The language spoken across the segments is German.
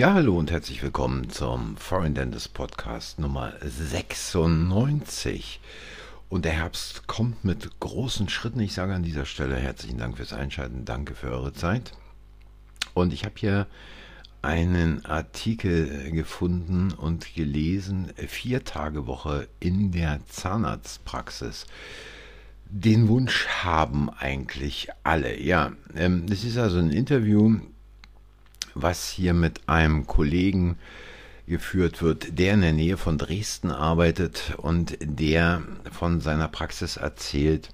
Ja, hallo und herzlich willkommen zum Foreign Dentist Podcast Nummer 96. Und der Herbst kommt mit großen Schritten. Ich sage an dieser Stelle herzlichen Dank fürs Einschalten. Danke für eure Zeit. Und ich habe hier einen Artikel gefunden und gelesen, vier Tage Woche in der Zahnarztpraxis. Den Wunsch haben eigentlich alle. Ja, ähm, das ist also ein Interview, was hier mit einem Kollegen geführt wird, der in der Nähe von Dresden arbeitet und der von seiner Praxis erzählt,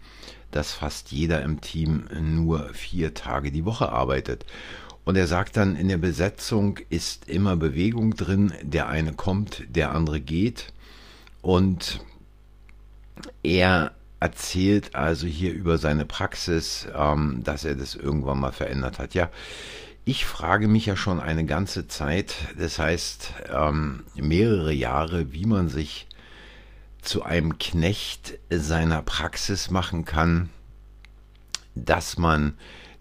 dass fast jeder im Team nur vier Tage die Woche arbeitet. Und er sagt dann, in der Besetzung ist immer Bewegung drin, der eine kommt, der andere geht. Und er erzählt also hier über seine Praxis, ähm, dass er das irgendwann mal verändert hat. Ja, ich frage mich ja schon eine ganze Zeit, das heißt ähm, mehrere Jahre, wie man sich zu einem Knecht seiner Praxis machen kann, dass man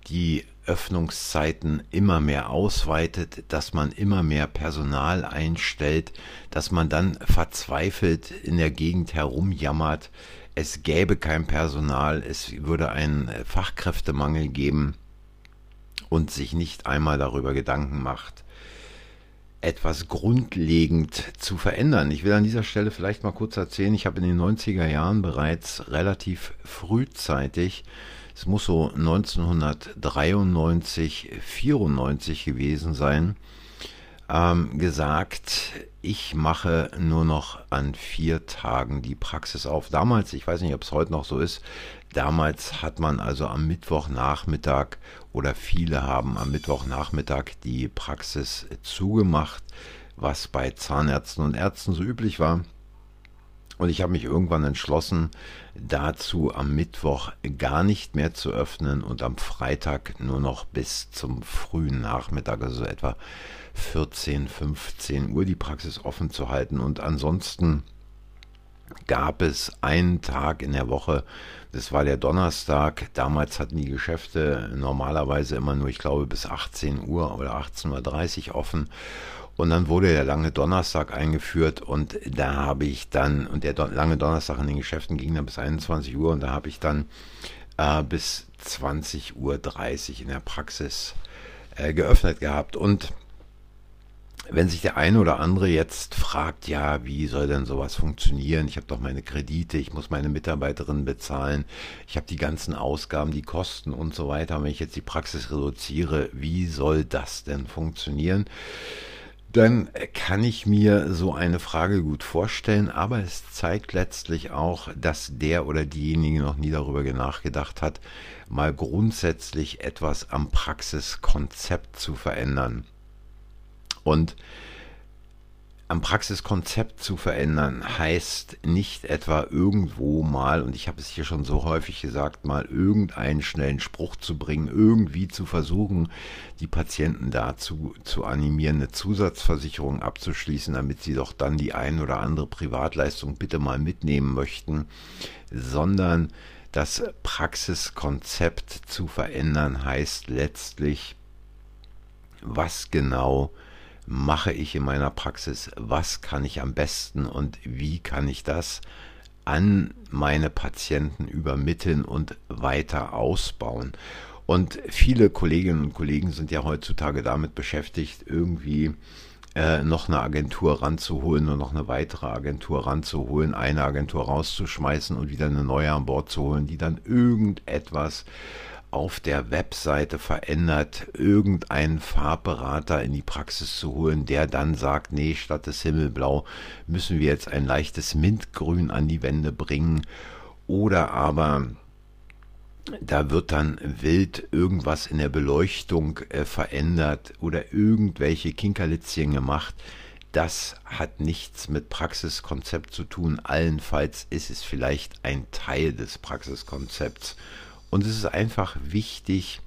die Öffnungszeiten immer mehr ausweitet, dass man immer mehr Personal einstellt, dass man dann verzweifelt in der Gegend herumjammert, es gäbe kein Personal, es würde einen Fachkräftemangel geben und sich nicht einmal darüber Gedanken macht, etwas grundlegend zu verändern. Ich will an dieser Stelle vielleicht mal kurz erzählen, ich habe in den 90er Jahren bereits relativ frühzeitig, es muss so 1993, 94 gewesen sein, ähm, gesagt, ich mache nur noch an vier Tagen die Praxis auf. Damals, ich weiß nicht, ob es heute noch so ist, damals hat man also am Mittwochnachmittag oder viele haben am Mittwochnachmittag die Praxis zugemacht, was bei Zahnärzten und Ärzten so üblich war. Und ich habe mich irgendwann entschlossen, dazu am Mittwoch gar nicht mehr zu öffnen und am Freitag nur noch bis zum frühen Nachmittag, also etwa 14, 15 Uhr die Praxis offen zu halten. Und ansonsten gab es einen Tag in der Woche, das war der Donnerstag. Damals hatten die Geschäfte normalerweise immer nur, ich glaube, bis 18 Uhr oder 18.30 Uhr offen. Und dann wurde der lange Donnerstag eingeführt und da habe ich dann, und der lange Donnerstag in den Geschäften ging dann bis 21 Uhr und da habe ich dann äh, bis 20.30 Uhr in der Praxis äh, geöffnet gehabt. Und wenn sich der eine oder andere jetzt fragt, ja, wie soll denn sowas funktionieren? Ich habe doch meine Kredite, ich muss meine Mitarbeiterin bezahlen, ich habe die ganzen Ausgaben, die Kosten und so weiter. Wenn ich jetzt die Praxis reduziere, wie soll das denn funktionieren? Dann kann ich mir so eine Frage gut vorstellen, aber es zeigt letztlich auch, dass der oder diejenige noch nie darüber nachgedacht hat, mal grundsätzlich etwas am Praxiskonzept zu verändern. Und am Praxiskonzept zu verändern heißt nicht etwa irgendwo mal, und ich habe es hier schon so häufig gesagt, mal irgendeinen schnellen Spruch zu bringen, irgendwie zu versuchen, die Patienten dazu zu animieren, eine Zusatzversicherung abzuschließen, damit sie doch dann die ein oder andere Privatleistung bitte mal mitnehmen möchten, sondern das Praxiskonzept zu verändern heißt letztlich, was genau mache ich in meiner Praxis, was kann ich am besten und wie kann ich das an meine Patienten übermitteln und weiter ausbauen. Und viele Kolleginnen und Kollegen sind ja heutzutage damit beschäftigt, irgendwie äh, noch eine Agentur ranzuholen und noch eine weitere Agentur ranzuholen, eine Agentur rauszuschmeißen und wieder eine neue an Bord zu holen, die dann irgendetwas auf der Webseite verändert, irgendeinen Farbberater in die Praxis zu holen, der dann sagt, nee, statt des Himmelblau müssen wir jetzt ein leichtes Mintgrün an die Wände bringen. Oder aber da wird dann wild irgendwas in der Beleuchtung äh, verändert oder irgendwelche Kinkerlitzchen gemacht. Das hat nichts mit Praxiskonzept zu tun. Allenfalls ist es vielleicht ein Teil des Praxiskonzepts. Und es ist einfach wichtig,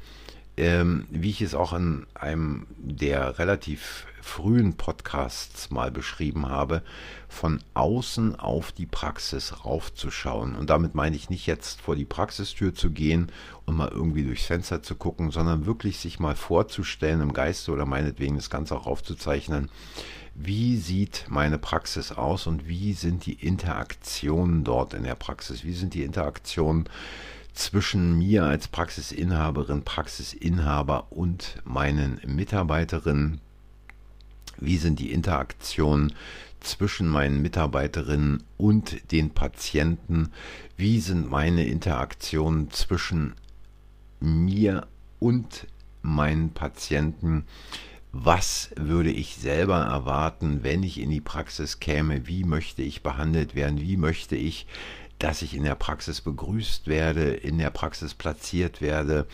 ähm, wie ich es auch in einem der relativ frühen Podcasts mal beschrieben habe, von außen auf die Praxis raufzuschauen. Und damit meine ich nicht jetzt vor die Praxistür zu gehen und mal irgendwie durchs Fenster zu gucken, sondern wirklich sich mal vorzustellen im Geiste oder meinetwegen das Ganze auch aufzuzeichnen. Wie sieht meine Praxis aus und wie sind die Interaktionen dort in der Praxis? Wie sind die Interaktionen zwischen mir als Praxisinhaberin, Praxisinhaber und meinen Mitarbeiterinnen? Wie sind die Interaktionen zwischen meinen Mitarbeiterinnen und den Patienten? Wie sind meine Interaktionen zwischen mir und meinen Patienten? Was würde ich selber erwarten, wenn ich in die Praxis käme? Wie möchte ich behandelt werden? Wie möchte ich, dass ich in der Praxis begrüßt werde, in der Praxis platziert werde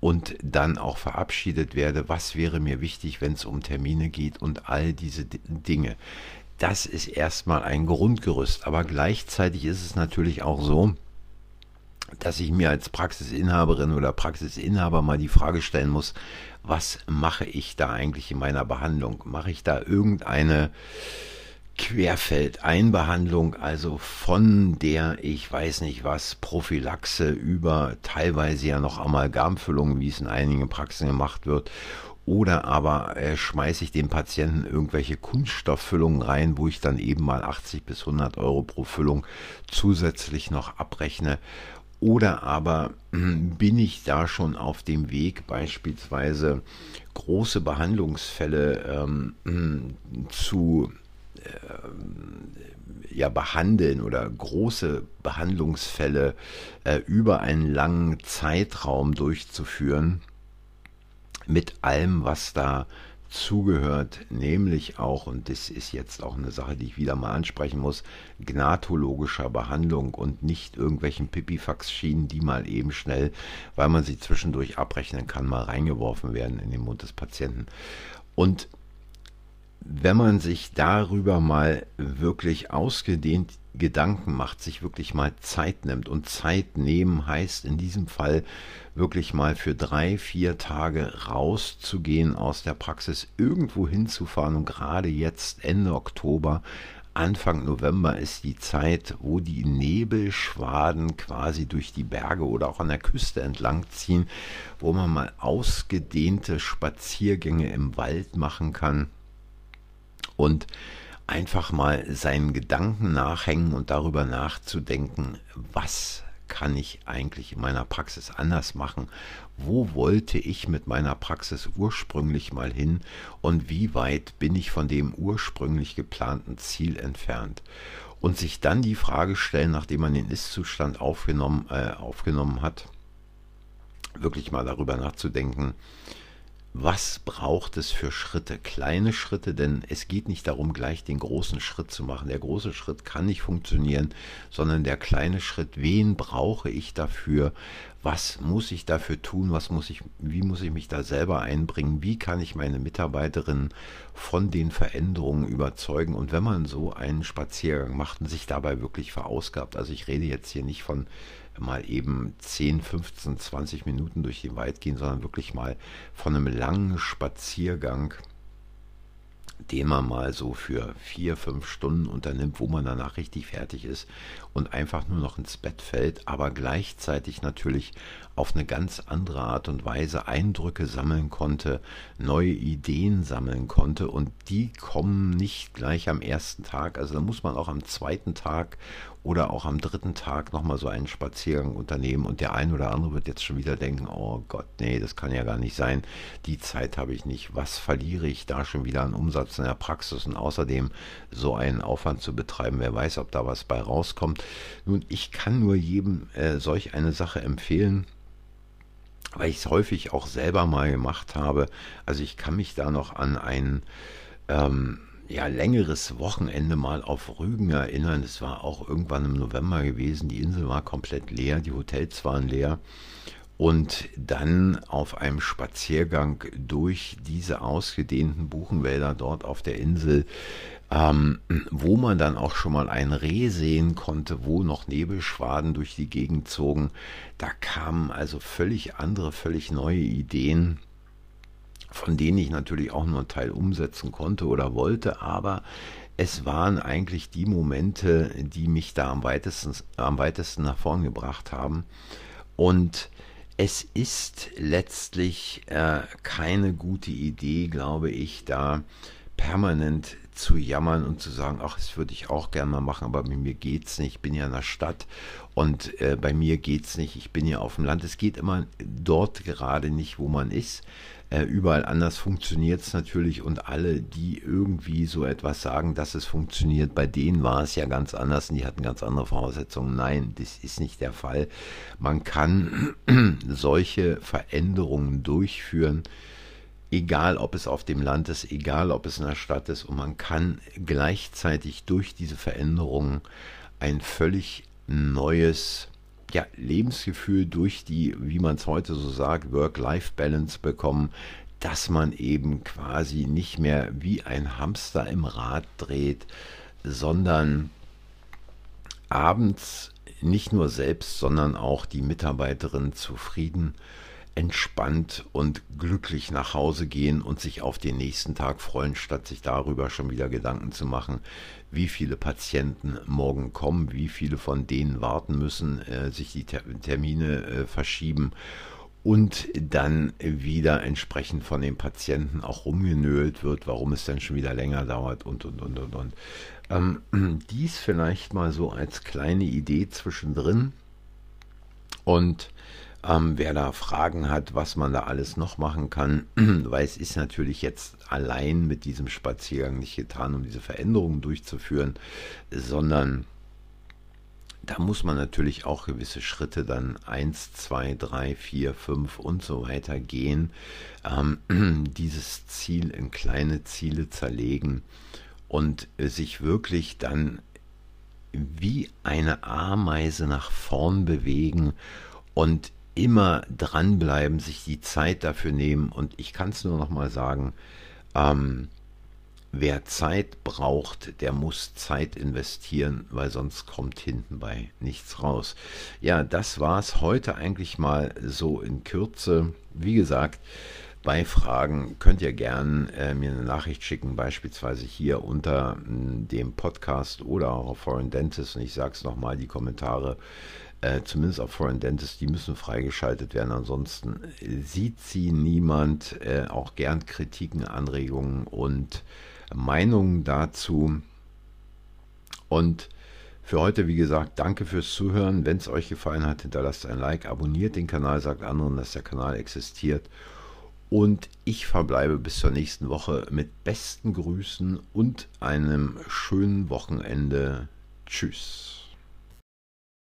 und dann auch verabschiedet werde? Was wäre mir wichtig, wenn es um Termine geht und all diese Dinge? Das ist erstmal ein Grundgerüst, aber gleichzeitig ist es natürlich auch so, dass ich mir als Praxisinhaberin oder Praxisinhaber mal die Frage stellen muss, was mache ich da eigentlich in meiner Behandlung? Mache ich da irgendeine Querfeldeinbehandlung, also von der, ich weiß nicht was, Prophylaxe über teilweise ja noch Amalgamfüllung, wie es in einigen Praxen gemacht wird, oder aber äh, schmeiße ich dem Patienten irgendwelche Kunststofffüllungen rein, wo ich dann eben mal 80 bis 100 Euro pro Füllung zusätzlich noch abrechne. Oder aber bin ich da schon auf dem Weg, beispielsweise große Behandlungsfälle ähm, hm, zu ja, behandeln oder große Behandlungsfälle äh, über einen langen Zeitraum durchzuführen, mit allem, was da zugehört, nämlich auch, und das ist jetzt auch eine Sache, die ich wieder mal ansprechen muss, gnatologischer Behandlung und nicht irgendwelchen Pipifax-Schienen, die mal eben schnell, weil man sie zwischendurch abrechnen kann, mal reingeworfen werden in den Mund des Patienten. Und wenn man sich darüber mal wirklich ausgedehnt Gedanken macht, sich wirklich mal Zeit nimmt. Und Zeit nehmen heißt in diesem Fall wirklich mal für drei, vier Tage rauszugehen aus der Praxis, irgendwo hinzufahren. Und gerade jetzt Ende Oktober, Anfang November ist die Zeit, wo die Nebelschwaden quasi durch die Berge oder auch an der Küste entlang ziehen, wo man mal ausgedehnte Spaziergänge im Wald machen kann. Und einfach mal seinen Gedanken nachhängen und darüber nachzudenken, was kann ich eigentlich in meiner Praxis anders machen? Wo wollte ich mit meiner Praxis ursprünglich mal hin und wie weit bin ich von dem ursprünglich geplanten Ziel entfernt? Und sich dann die Frage stellen, nachdem man den Ist-Zustand aufgenommen, äh, aufgenommen hat, wirklich mal darüber nachzudenken, was braucht es für Schritte? Kleine Schritte, denn es geht nicht darum, gleich den großen Schritt zu machen. Der große Schritt kann nicht funktionieren, sondern der kleine Schritt, wen brauche ich dafür? Was muss ich dafür tun? Was muss ich, wie muss ich mich da selber einbringen? Wie kann ich meine Mitarbeiterinnen von den Veränderungen überzeugen? Und wenn man so einen Spaziergang macht und sich dabei wirklich verausgabt, also ich rede jetzt hier nicht von mal eben 10, 15, 20 Minuten durch den Wald gehen, sondern wirklich mal von einem langen Spaziergang, den man mal so für vier, fünf Stunden unternimmt, wo man danach richtig fertig ist und einfach nur noch ins Bett fällt, aber gleichzeitig natürlich auf eine ganz andere Art und Weise Eindrücke sammeln konnte, neue Ideen sammeln konnte und die kommen nicht gleich am ersten Tag, also da muss man auch am zweiten Tag oder auch am dritten Tag nochmal so einen Spaziergang unternehmen und der ein oder andere wird jetzt schon wieder denken, oh Gott, nee, das kann ja gar nicht sein, die Zeit habe ich nicht, was verliere ich da schon wieder an Umsatz in der Praxis und außerdem so einen Aufwand zu betreiben, wer weiß, ob da was bei rauskommt. Nun, ich kann nur jedem äh, solch eine Sache empfehlen, weil ich es häufig auch selber mal gemacht habe. Also ich kann mich da noch an einen ähm, ja, längeres Wochenende mal auf Rügen erinnern. Es war auch irgendwann im November gewesen. Die Insel war komplett leer, die Hotels waren leer. Und dann auf einem Spaziergang durch diese ausgedehnten Buchenwälder dort auf der Insel, ähm, wo man dann auch schon mal ein Reh sehen konnte, wo noch Nebelschwaden durch die Gegend zogen, da kamen also völlig andere, völlig neue Ideen von denen ich natürlich auch nur einen Teil umsetzen konnte oder wollte, aber es waren eigentlich die Momente, die mich da am weitesten, am weitesten nach vorn gebracht haben. Und es ist letztlich äh, keine gute Idee, glaube ich, da permanent zu jammern und zu sagen, ach, das würde ich auch gerne mal machen, aber bei mir geht's nicht. Ich bin ja in der Stadt und äh, bei mir geht's nicht. Ich bin ja auf dem Land. Es geht immer dort gerade nicht, wo man ist. Äh, überall anders funktioniert es natürlich und alle, die irgendwie so etwas sagen, dass es funktioniert, bei denen war es ja ganz anders und die hatten ganz andere Voraussetzungen. Nein, das ist nicht der Fall. Man kann solche Veränderungen durchführen, egal ob es auf dem Land ist, egal ob es in der Stadt ist. Und man kann gleichzeitig durch diese Veränderungen ein völlig neues ja, Lebensgefühl durch die, wie man es heute so sagt, Work-Life-Balance bekommen, dass man eben quasi nicht mehr wie ein Hamster im Rad dreht, sondern abends nicht nur selbst, sondern auch die Mitarbeiterin zufrieden entspannt und glücklich nach Hause gehen und sich auf den nächsten Tag freuen, statt sich darüber schon wieder Gedanken zu machen, wie viele Patienten morgen kommen, wie viele von denen warten müssen, äh, sich die Termine äh, verschieben und dann wieder entsprechend von den Patienten auch rumgenölt wird, warum es dann schon wieder länger dauert und und und und und. Ähm, dies vielleicht mal so als kleine Idee zwischendrin und ähm, wer da Fragen hat, was man da alles noch machen kann, weil es ist natürlich jetzt allein mit diesem Spaziergang nicht getan, um diese Veränderungen durchzuführen, sondern da muss man natürlich auch gewisse Schritte dann eins, zwei, drei, vier, fünf und so weiter gehen, ähm, dieses Ziel in kleine Ziele zerlegen und sich wirklich dann wie eine Ameise nach vorn bewegen und immer dranbleiben, sich die Zeit dafür nehmen. Und ich kann es nur noch mal sagen, ähm, wer Zeit braucht, der muss Zeit investieren, weil sonst kommt hinten bei nichts raus. Ja, das war es heute eigentlich mal so in Kürze. Wie gesagt, bei Fragen könnt ihr gern äh, mir eine Nachricht schicken, beispielsweise hier unter mh, dem Podcast oder auch auf Foreign Dentist. Und ich sage es nochmal, die Kommentare äh, zumindest auf Foreign Dentist, die müssen freigeschaltet werden. Ansonsten sieht sie niemand. Äh, auch gern Kritiken, Anregungen und Meinungen dazu. Und für heute, wie gesagt, danke fürs Zuhören. Wenn es euch gefallen hat, hinterlasst ein Like, abonniert den Kanal, sagt anderen, dass der Kanal existiert. Und ich verbleibe bis zur nächsten Woche mit besten Grüßen und einem schönen Wochenende. Tschüss.